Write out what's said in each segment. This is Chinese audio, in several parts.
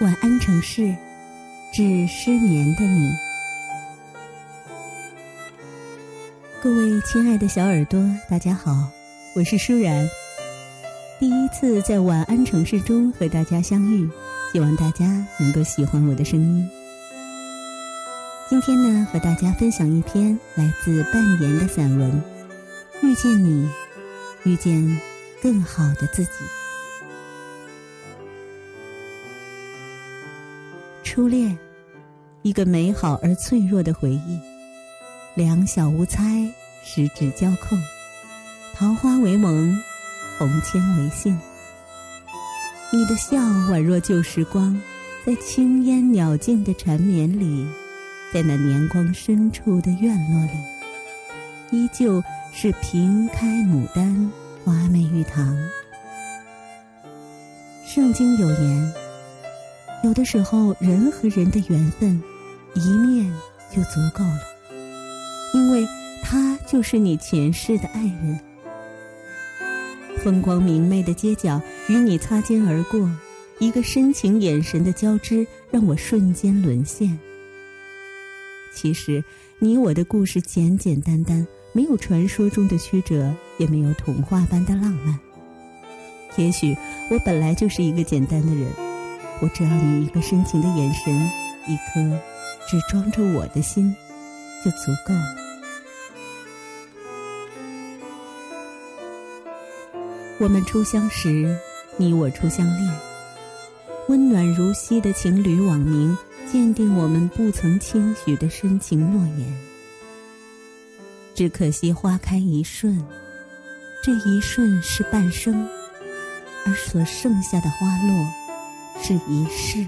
晚安，城市，致失眠的你。各位亲爱的小耳朵，大家好，我是舒然。第一次在晚安城市中和大家相遇，希望大家能够喜欢我的声音。今天呢，和大家分享一篇来自半言的散文《遇见你，遇见更好的自己》。初恋，一个美好而脆弱的回忆。两小无猜，十指交扣，桃花为盟，红签为信。你的笑宛若旧时光，在青烟袅静的缠绵里，在那年光深处的院落里，依旧是屏开牡丹，花媚玉堂。圣经有言。有的时候，人和人的缘分，一面就足够了，因为他就是你前世的爱人。风光明媚的街角，与你擦肩而过，一个深情眼神的交织，让我瞬间沦陷。其实，你我的故事简简单单，没有传说中的曲折，也没有童话般的浪漫。也许，我本来就是一个简单的人。我只要你一个深情的眼神，一颗只装着我的心，就足够了。我们初相识，你我初相恋，温暖如昔的情侣网名，鉴定我们不曾轻许的深情诺言。只可惜花开一瞬，这一瞬是半生，而所剩下的花落。是一世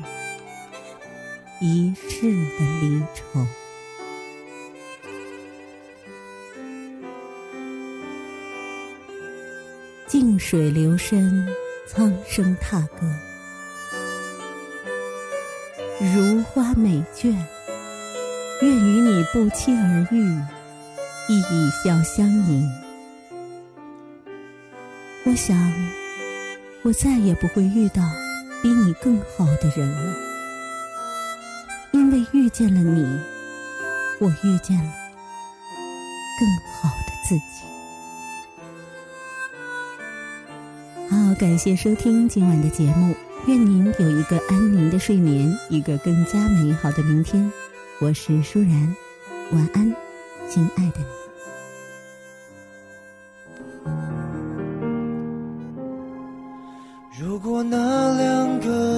一世的离愁，静水流深，苍生踏歌，如花美眷，愿与你不期而遇，一笑相迎。我想，我再也不会遇到。比你更好的人了，因为遇见了你，我遇见了更好的自己。好，感谢收听今晚的节目，愿您有一个安宁的睡眠，一个更加美好的明天。我是舒然，晚安，亲爱的你。如果那